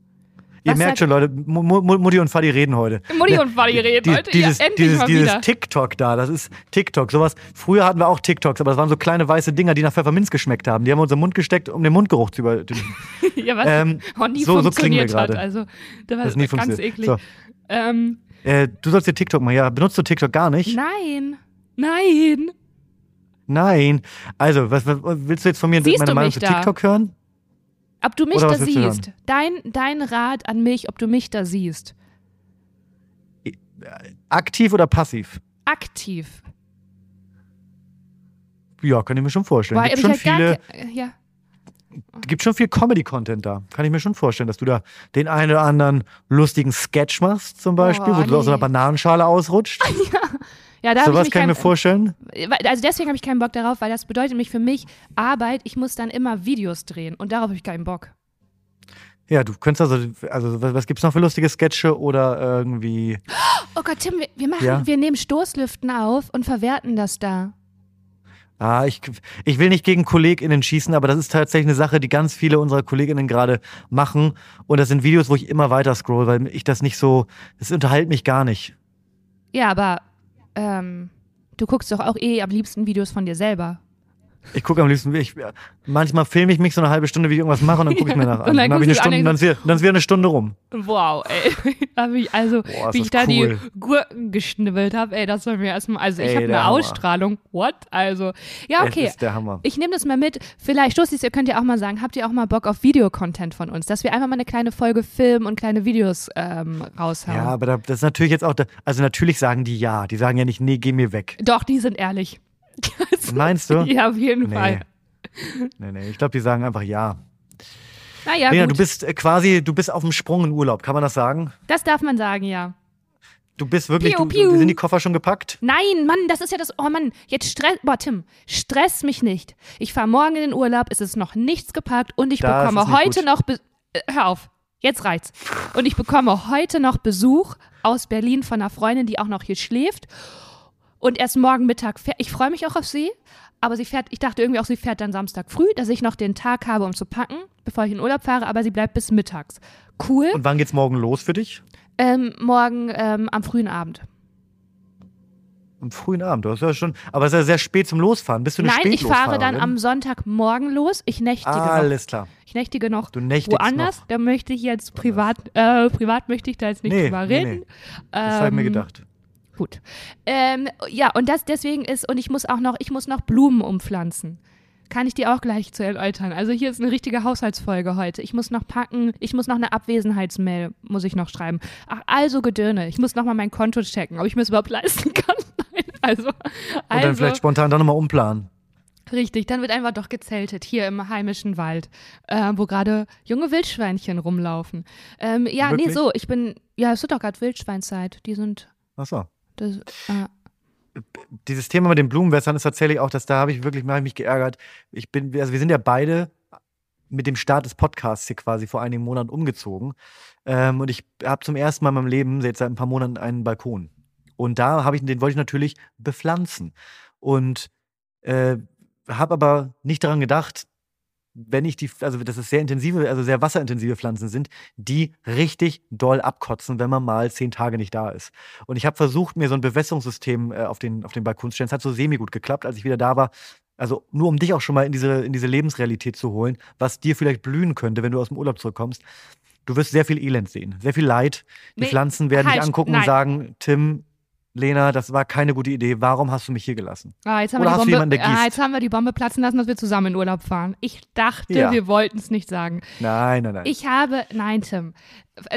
Ihr merkt schon, Leute, Mu- Mu- Mutti und Fadi reden heute. Mutti und Vati reden heute. Dieses, ja, endlich dieses, mal dieses wieder. TikTok da, das ist TikTok. Sowas. Früher hatten wir auch TikToks, aber das waren so kleine weiße Dinger, die nach Pfefferminz geschmeckt haben. Die haben wir in unseren Mund gesteckt, um den Mundgeruch zu über. [LAUGHS] ja, was ähm, auch nie so- so funktioniert hat. gerade. Also, das war Das nie ganz eklig. So. Ähm, äh, du sollst dir TikTok machen. Ja, benutzt du TikTok gar nicht? nein, nein. Nein. Also, was, was willst du jetzt von mir Siehst meine Meinung zu da? TikTok hören? Ob du mich Oder da siehst. Dein, dein Rat an mich, ob du mich da siehst. Aktiv oder passiv? Aktiv. Ja, kann ich mir schon vorstellen. Weil Gibt schon, halt viele, ja. gibt schon viel Comedy-Content da. Kann ich mir schon vorstellen, dass du da den einen oder anderen lustigen Sketch machst, zum Beispiel, Oh, wo du aus einer nee. Bananenschale ausrutscht. [LAUGHS] Ja, da habe ich Sowas mich kann ich mir vorstellen. Also deswegen habe ich keinen Bock darauf, weil das bedeutet nämlich für mich Arbeit. Ich muss dann immer Videos drehen und darauf habe ich keinen Bock. Ja, du könntest also, also was, was gibt's noch für lustige Sketche oder irgendwie. Oh Gott, Tim, wir, wir machen, Ja? wir nehmen Stoßlüften auf und verwerten das da. Ah, ich, ich will nicht gegen KollegInnen schießen, aber das ist tatsächlich eine Sache, die ganz viele unserer KollegInnen gerade machen. Und das sind Videos, wo ich immer weiter scroll, weil ich das nicht so, das unterhält mich gar nicht. Ja, aber ähm, du guckst doch auch eh am liebsten Videos von dir selber. Ich gucke am liebsten, ich, manchmal filme ich mich so eine halbe Stunde, wie ich irgendwas mache und dann gucke ich mir nach Und an. dann Dann, ich eine Stunde, an, dann, ist wieder, dann ist wieder eine Stunde rum. Wow, ey. [LAUGHS] Also, Boah, wie ich da cool. die Gurken geschnibbelt habe, ey, das war mir erstmal. Also, ich habe eine Hammer. Ausstrahlung. What? Also, ja, okay. Das ist der Hammer. Ich nehme das mal mit. Vielleicht, Stoßis, ihr könnt ja auch mal sagen, habt ihr auch mal Bock auf Videocontent von uns, dass wir einfach mal eine kleine Folge filmen und kleine Videos ähm, raushauen? Ja, aber da, das ist natürlich jetzt auch, also natürlich sagen die ja. Die sagen ja nicht, nee, geh mir weg. Doch, die sind ehrlich. [LAUGHS] Meinst du? Ja, auf jeden Nee. Fall. Nee, nee, ich glaube, die sagen einfach ja. Naja, Lena, gut. du bist äh, quasi, du bist auf dem Sprung in Urlaub, kann man das sagen? das darf man sagen, ja. Du bist wirklich, Piu, piu. du, sind die Koffer schon gepackt? Nein, Mann, das ist ja das. Oh Mann, jetzt stress. Boah, Tim, stress mich nicht. Ich fahre morgen in den Urlaub, es ist noch nichts gepackt und ich Das bekomme heute gut. noch. Be äh, hör auf, jetzt reicht's. Und ich bekomme heute noch Besuch aus Berlin von einer Freundin, die auch noch hier schläft. Und erst morgen Mittag fährt. Ich freue mich auch auf sie, aber sie fährt, ich dachte irgendwie auch, sie fährt dann Samstag früh, dass ich noch den Tag habe, um zu packen, bevor ich in Urlaub fahre, aber sie bleibt bis mittags. Cool. Und wann geht's morgen los für dich? Ähm, morgen ähm, am frühen Abend. Am frühen Abend. Das ist ja schon, aber es ist ja sehr spät zum Losfahren. Bist du eine Nein, ich fahre dann am Sonntagmorgen los. Ich nächtige noch. Alles klar. Ich nächtige noch Du nächtigst woanders. noch. Da möchte ich jetzt privat, äh, privat möchte ich da jetzt nicht Nee, drüber nee, reden. nee. Das habe ich mir Ähm, gedacht. Gut. Ähm, ja, und das deswegen ist, und ich muss auch noch, ich muss noch Blumen umpflanzen. Kann ich dir auch gleich zu erläutern. Also hier ist eine richtige Haushaltsfolge heute. Ich muss noch packen, ich muss noch eine Abwesenheitsmail, muss ich noch schreiben. Ach, also Gedöne. Ich muss noch mal mein Konto checken, ob ich mir es überhaupt leisten kann. [LAUGHS] Nein, also, Und also dann vielleicht spontan dann nochmal umplanen. Richtig, dann wird einfach doch gezeltet hier im heimischen Wald, äh, wo gerade junge Wildschweinchen rumlaufen. Ähm, ja, nee, Wirklich? so, ich bin, ja, es wird doch gerade Wildschweinzeit. Die sind, Ach so. Das, äh, Dieses Thema mit den Blumenwässern ist tatsächlich auch, dass da habe ich wirklich, ich mich geärgert. Ich bin, also wir sind ja beide mit dem Start des Podcasts hier quasi vor einigen Monaten umgezogen. Ähm, und ich habe zum ersten Mal in meinem Leben jetzt seit ein paar Monaten einen Balkon. Und da habe ich, den wollte ich natürlich bepflanzen. Und äh, habe aber nicht daran gedacht, wenn ich die, also dass es sehr intensive, also sehr wasserintensive Pflanzen sind, die richtig doll abkotzen, wenn man mal zehn Tage nicht da ist. Und ich habe versucht, mir so ein Bewässerungssystem äh, auf, den, auf den Balkon zu stellen. Es hat so semi gut geklappt, als ich wieder da war. Also nur um dich auch schon mal in diese, in diese Lebensrealität zu holen, was dir vielleicht blühen könnte, wenn du aus dem Urlaub zurückkommst. Du wirst sehr viel Elend sehen, sehr viel Leid. Die Nee, Pflanzen werden dich halt, angucken nein. und sagen, Tim, Lena, das war keine gute Idee. Warum hast du mich hier gelassen? ah, jetzt, haben Oder wir hast die du Bombe, jemanden, der ah, jetzt haben wir die Bombe platzen lassen, dass wir zusammen in Urlaub fahren. Ich dachte, Ja. wir wollten es nicht sagen. Nein, nein, nein. Ich habe, nein, Tim.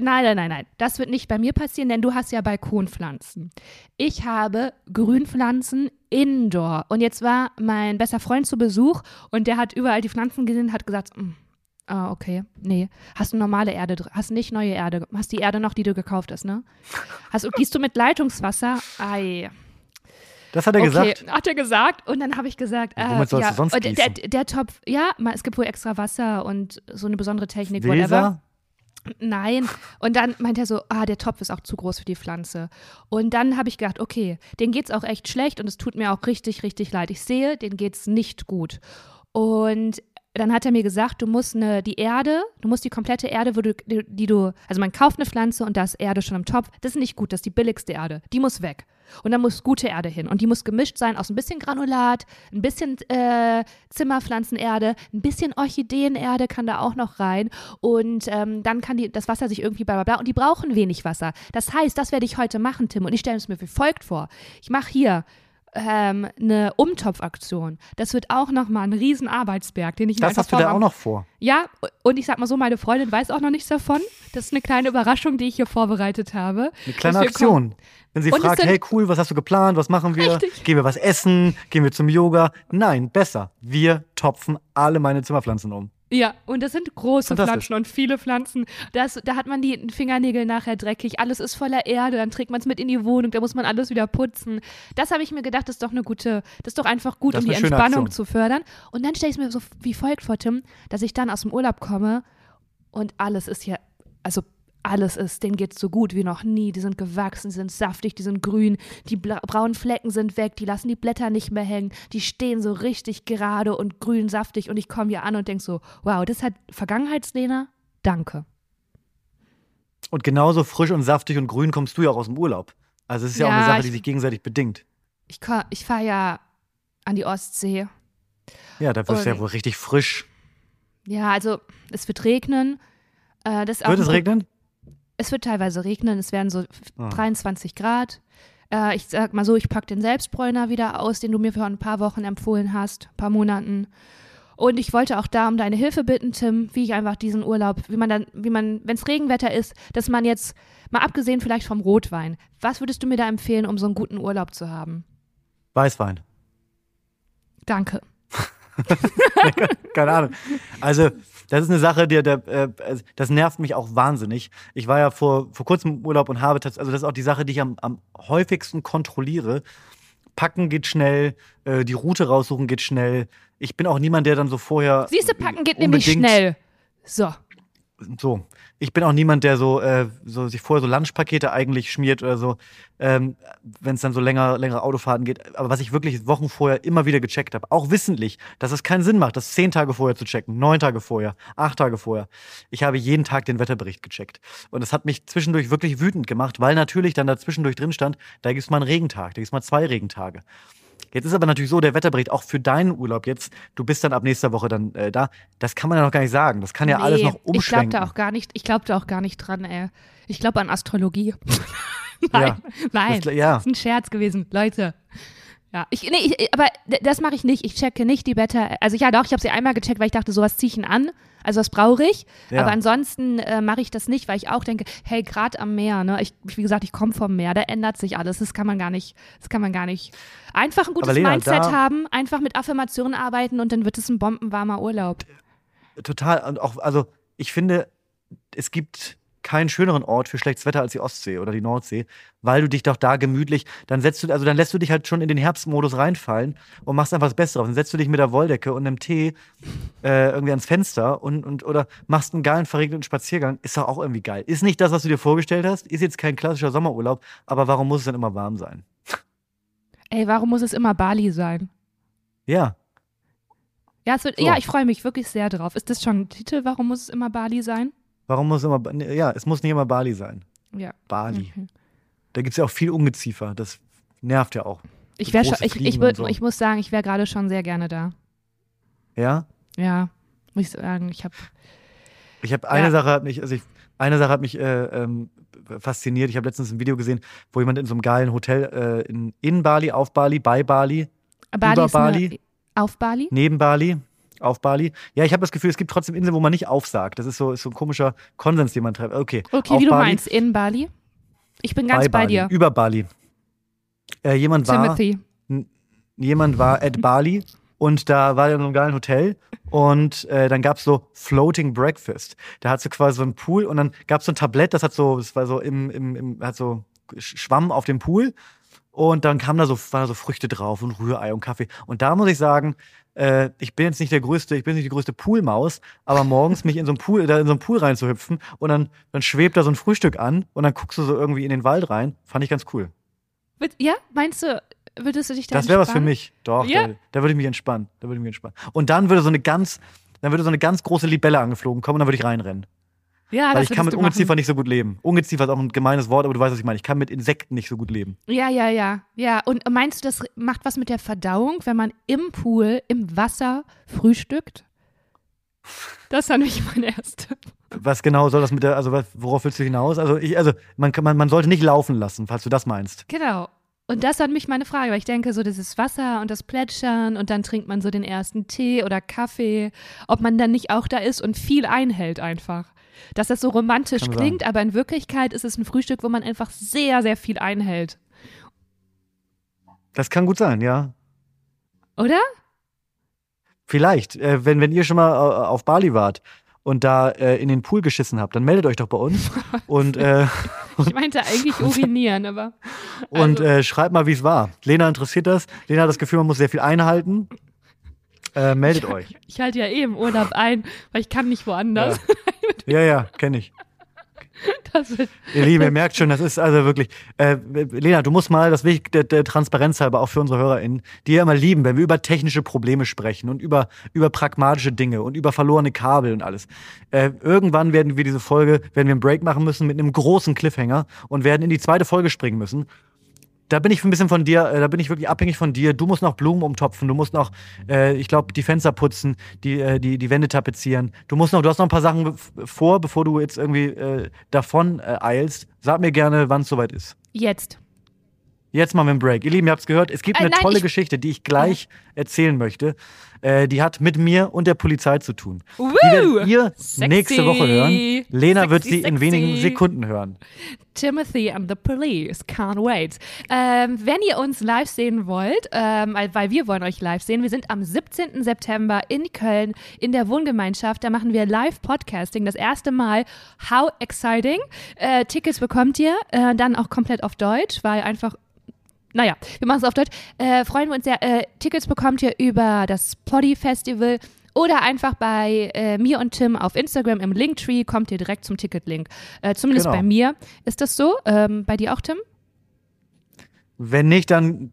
Nein, nein, nein, nein. Das wird nicht bei mir passieren, denn du hast ja Balkonpflanzen. Ich habe Grünpflanzen indoor. Und jetzt war mein bester Freund zu Besuch und der hat überall die Pflanzen gesehen und hat gesagt, "Mm, ah, okay, nee. Hast du normale Erde, dr- hast nicht neue Erde, hast die Erde noch, die du gekauft hast, ne? Hast, du- gießt du mit Leitungswasser? Ei. das hat er okay, gesagt. hat er gesagt. Und dann habe ich gesagt, äh, womit sollst ja, du sonst und der, gießen? der, der Topf, ja, es gibt wohl extra Wasser und so eine besondere Technik, whatever. Weser? Nein. Und dann meint er so, ah, der Topf ist auch zu groß für die Pflanze. Und dann habe ich gedacht, okay, den geht's auch echt schlecht und es tut mir auch richtig, richtig leid. Ich sehe, den geht's nicht gut. Und dann hat er mir gesagt, du musst eine, die Erde, du musst die komplette Erde, wo du, die, die du, also man kauft eine Pflanze und da ist Erde schon im Topf. Das ist nicht gut, das ist die billigste Erde. Die muss weg. Und dann muss gute Erde hin. Und die muss gemischt sein aus ein bisschen Granulat, ein bisschen äh, Zimmerpflanzenerde, ein bisschen Orchideenerde kann da auch noch rein. Und ähm, dann kann die, das Wasser sich irgendwie bla bla bla. Und die brauchen wenig Wasser. Das heißt, das werde ich heute machen, Tim. Und ich stelle es mir wie folgt vor. Ich mache hier ähm, eine Umtopfaktion. Das wird auch nochmal ein riesen Arbeitsberg, den ich mir Das hast du da auch noch vor. ja, und ich sag mal so, meine Freundin weiß auch noch nichts davon. Das ist eine kleine Überraschung, die ich hier vorbereitet habe. Eine kleine Aktion. Wenn sie Und fragt, hey cool, was hast du geplant, was machen wir? Richtig. Gehen wir was essen? Gehen wir zum Yoga? Nein, besser. Wir topfen alle meine Zimmerpflanzen um. Ja, und das sind große. Pflanzen und viele Pflanzen. Das, da hat man die Fingernägel nachher dreckig, alles ist voller Erde, dann trägt man es mit in die Wohnung, da muss man alles wieder putzen. Das habe ich mir gedacht, das ist doch eine gute, das ist doch einfach gut, um die Entspannung zu fördern. Und dann stelle ich es mir so wie folgt vor, Tim, dass ich dann aus dem Urlaub komme und alles ist hier, also alles ist, denen geht's so gut wie noch nie. Die sind gewachsen, die sind saftig, die sind grün, die braunen Flecken sind weg, die lassen die Blätter nicht mehr hängen, die stehen so richtig gerade und grün saftig und ich komme hier an und denke so, wow, das hat Vergangenheitslena, danke. Und genauso frisch und saftig und grün kommst du ja auch aus dem Urlaub. Also es ist ja, ja auch eine Sache, die sich gegenseitig bedingt. Ich, ich fahre ja an die Ostsee. Ja, da wirst du ja wohl richtig frisch. Ja, also es wird regnen. Äh, das wird es regnen? Es wird teilweise regnen. Es werden so oh. 23 Grad. Äh, ich sag mal so, ich packe den Selbstbräuner wieder aus, den du mir vor ein paar Wochen empfohlen hast, ein paar Monaten. Und ich wollte auch da um deine Hilfe bitten, Tim, wie ich einfach diesen Urlaub, wie man dann, wie man, wenn es Regenwetter ist, dass man jetzt, mal abgesehen vielleicht vom Rotwein, was würdest du mir da empfehlen, um so einen guten Urlaub zu haben? Weißwein. Danke. [LAUGHS] Keine Ahnung. Also, das ist eine Sache, die, der, äh, also, das nervt mich auch wahnsinnig. Ich war ja vor, vor kurzem im Urlaub und habe also das ist auch die Sache, die ich am, am häufigsten kontrolliere. Packen geht schnell, äh, die Route raussuchen geht schnell. Ich bin auch niemand, der dann so vorher. Siehst du, packen geht nämlich schnell. So so, ich bin auch niemand, der so, äh, so sich vorher so Lunchpakete eigentlich schmiert oder so, ähm, wenn es dann so länger, längere Autofahrten geht. Aber was ich wirklich Wochen vorher immer wieder gecheckt habe, auch wissentlich, dass es keinen Sinn macht, das zehn Tage vorher zu checken, neun Tage vorher, acht Tage vorher. Ich habe jeden Tag den Wetterbericht gecheckt. Und das hat mich zwischendurch wirklich wütend gemacht, weil natürlich dann da zwischendurch drin stand, da gibt es mal einen Regentag, da gibt es mal zwei Regentage. Jetzt ist aber natürlich so, der Wetterbericht auch für deinen Urlaub jetzt, du bist dann ab nächster Woche dann äh, da, das kann man ja noch gar nicht sagen. Das kann ja nee, alles noch umschwenken. Ich glaube da auch gar nicht, ich glaube da auch gar nicht dran, ey. Ich glaube an Astrologie. nein, [LAUGHS] ja, nein, das, ja. das ist ein Scherz gewesen, Leute. Ja, ich, nee, ich, aber das mache ich nicht. Ich checke nicht die Wetter. Also ja, doch, ich habe sie einmal gecheckt, weil ich dachte, sowas ziehe ich ihn an. Also das brauche ich. Ja. Aber ansonsten äh, mache ich das nicht, weil ich auch denke, hey, gerade am Meer, ne? Ich, wie gesagt, ich komme vom Meer, da ändert sich alles. Das kann man gar nicht, das kann man gar nicht. Einfach ein gutes Lena, Mindset haben, einfach mit Affirmationen arbeiten und dann wird es ein bombenwarmer Urlaub. Total. Und auch, also ich finde, es gibt keinen schöneren Ort für schlechtes Wetter als die Ostsee oder die Nordsee, weil du dich doch da gemütlich, dann setzt du, also dann lässt du dich halt schon in den Herbstmodus reinfallen und machst einfach das Beste drauf. Dann setzt du dich mit der Wolldecke und einem Tee äh, irgendwie ans Fenster und, und oder machst einen geilen verregneten Spaziergang. Ist doch auch irgendwie geil. Ist nicht das, was du dir vorgestellt hast, ist jetzt kein klassischer Sommerurlaub, aber warum muss es dann immer warm sein? Ey, warum muss es immer Bali sein? Ja. Ja, wird, so. ja ich freue mich wirklich sehr drauf. Ist das schon ein Titel? Warum muss es immer Bali sein? Warum muss immer, ja, es muss nicht immer Bali sein. Ja. Bali. Mhm. Da gibt es ja auch viel Ungeziefer. Das nervt ja auch. Ich, wär schon, ich, ich, würd, so. ich muss sagen, ich wäre gerade schon sehr gerne da. Ja? Ja, muss ich sagen. Ich habe. Ich habe eine ja. Sache hat mich, also ich, eine Sache hat mich äh, ähm, fasziniert. Ich habe letztens ein Video gesehen, wo jemand in so einem geilen Hotel äh, in, in Bali, auf Bali, bei Bali, Bali über Bali, auf Bali, neben Bali, auf Bali. Ja, ich habe das Gefühl, es gibt trotzdem Inseln, wo man nicht aufsagt. Das ist so, ist so ein komischer Konsens, den man trifft. Okay. Okay, wie du Bali. meinst, in Bali? Ich bin ganz bei, bei dir. Über Bali. Äh, jemand Timothy. war. Jemand war at Bali und da war er in so einem geilen Hotel und äh, dann gab es so Floating Breakfast. Da hat so quasi so einen Pool und dann gab es so ein Tablett, das hat so, das war so im, im, im hat so Schwamm auf dem Pool und dann kam da so, waren da so Früchte drauf und Rührei und Kaffee. Und da muss ich sagen, äh, ich bin jetzt nicht der größte, ich bin nicht die größte Poolmaus, aber morgens mich in so einen Pool, da in so einen Pool reinzuhüpfen und dann, dann schwebt da so ein Frühstück an und dann guckst du so irgendwie in den Wald rein, fand ich ganz cool. Ja, meinst du, würdest du dich da Das wäre was für mich, doch, ja? da, da würde ich mich entspannen, da würde ich mich entspannen. Und dann würde so eine ganz, dann würde so eine ganz große Libelle angeflogen kommen und dann würde ich reinrennen. Ja, Weil ich kann mit Ungeziefer machen. nicht so gut leben. Ungeziefer ist auch ein gemeines Wort, aber du weißt, was ich meine. Ich kann mit Insekten nicht so gut leben. Ja, ja, ja. Ja, und meinst du, das macht was mit der Verdauung, wenn man im Pool, im Wasser frühstückt? Das war nämlich mein erster. Was genau soll das mit der, also worauf willst du hinaus? Also, ich, also man, man, man sollte nicht laufen lassen, falls du das meinst. Genau. Und das war mich meine Frage, weil ich denke, so dieses Wasser und das Plätschern und dann trinkt man so den ersten Tee oder Kaffee, ob man dann nicht auch da ist und viel einhält einfach dass das so romantisch Kann klingt, sein. aber in Wirklichkeit ist es ein Frühstück, wo man einfach sehr, sehr viel einhält. Das kann gut sein, ja. Oder? Vielleicht. Äh, wenn, wenn ihr schon mal äh, auf Bali wart und da äh, in den Pool geschissen habt, dann meldet euch doch bei uns. [LAUGHS] und, äh, [LAUGHS] ich meinte eigentlich urinieren, aber. Also. Und äh, schreibt mal, wie es war. Lena interessiert das. Lena hat das Gefühl, man muss sehr viel einhalten. Äh, meldet ich, euch. Ich halte ja eh im Urlaub ein, weil ich kann nicht woanders. Ja, ja, ja kenne ich. [LAUGHS] Ihr Lieben, ihr merkt schon, das ist also wirklich. Äh, Lena, du musst mal, das will ich der, der Transparenz halber auch für unsere HörerInnen, die ja immer lieben, wenn wir über technische Probleme sprechen und über, über pragmatische Dinge und über verlorene Kabel und alles. Äh, irgendwann werden wir diese Folge, werden wir einen Break machen müssen mit einem großen Cliffhanger und werden in die zweite Folge springen müssen da bin ich ein bisschen von dir, äh, da bin ich wirklich abhängig von dir. Du musst noch Blumen umtopfen, du musst noch, äh, ich glaube, die Fenster putzen, die, äh, die, die Wände tapezieren. Du musst noch, du hast noch ein paar Sachen vor, bevor du jetzt irgendwie äh, davon äh, eilst. Sag mir gerne, wann es soweit ist. Jetzt. Jetzt machen wir einen Break. Ihr Lieben, ihr habt es gehört. Es gibt äh, eine nein, tolle Geschichte, die ich gleich erzählen möchte. Äh, die hat mit mir und der Polizei zu tun. Woo! Die werdet ihr Sexy. nächste Woche hören. Lena sexy, wird sie sexy. in wenigen Sekunden hören. Timothy and the Police, can't wait. Ähm, wenn ihr uns live sehen wollt, ähm, weil wir wollen euch live sehen, wir sind am 17. September in Köln in der Wohngemeinschaft. Da machen wir Live-Podcasting, das erste Mal. How exciting. Äh, Tickets bekommt ihr äh, dann auch komplett auf Deutsch, weil einfach naja, wir machen es auf Deutsch. Äh, freuen wir uns sehr. Äh, Tickets bekommt ihr über das Poddy Festival oder einfach bei äh, mir und Tim auf Instagram im Linktree kommt ihr direkt zum Ticketlink. Äh, zumindest genau. bei mir ist das so. Ähm, bei dir auch, Tim? Wenn nicht, dann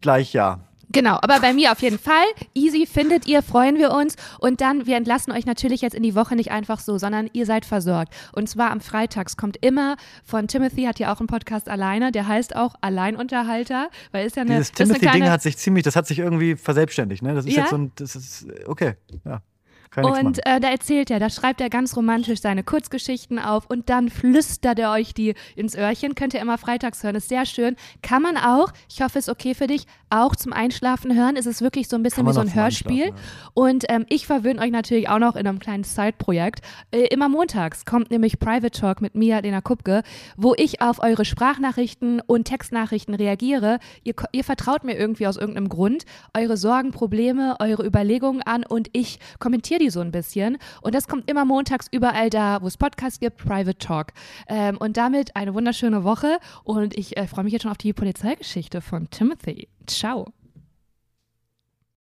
gleich ja. Genau, aber bei mir auf jeden Fall. Easy findet ihr, freuen wir uns. Und dann, wir entlassen euch natürlich jetzt in die Woche nicht einfach so, sondern ihr seid versorgt. Und zwar am Freitags kommt immer von Timothy, hat ja auch einen Podcast alleine, der heißt auch Alleinunterhalter, weil ist ja eine. Dieses Timothy-Ding hat sich ziemlich, das hat sich irgendwie verselbstständigt, ne? Das ist ja? jetzt so ein, das ist, okay, ja. Und äh, da erzählt er, da schreibt er ganz romantisch seine Kurzgeschichten auf und dann flüstert er euch die ins Öhrchen. Könnt ihr immer freitags hören, ist sehr schön. Kann man auch, ich hoffe, es ist okay für dich, auch zum Einschlafen hören. Es ist wirklich so ein bisschen wie so ein Hörspiel. Und ähm, ich verwöhne euch natürlich auch noch in einem kleinen Side-Projekt. Äh, immer montags kommt nämlich Private Talk mit mir, Lena Kupke, wo ich auf eure Sprachnachrichten und Textnachrichten reagiere. Ihr, ihr vertraut mir irgendwie aus irgendeinem Grund eure Sorgen, Probleme, eure Überlegungen an und ich kommentiere die so ein bisschen. Und das kommt immer montags überall da, wo es Podcasts gibt, Private Talk. Ähm, und damit eine wunderschöne Woche und ich äh, freue mich jetzt schon auf die Polizeigeschichte von Timothy. Ciao.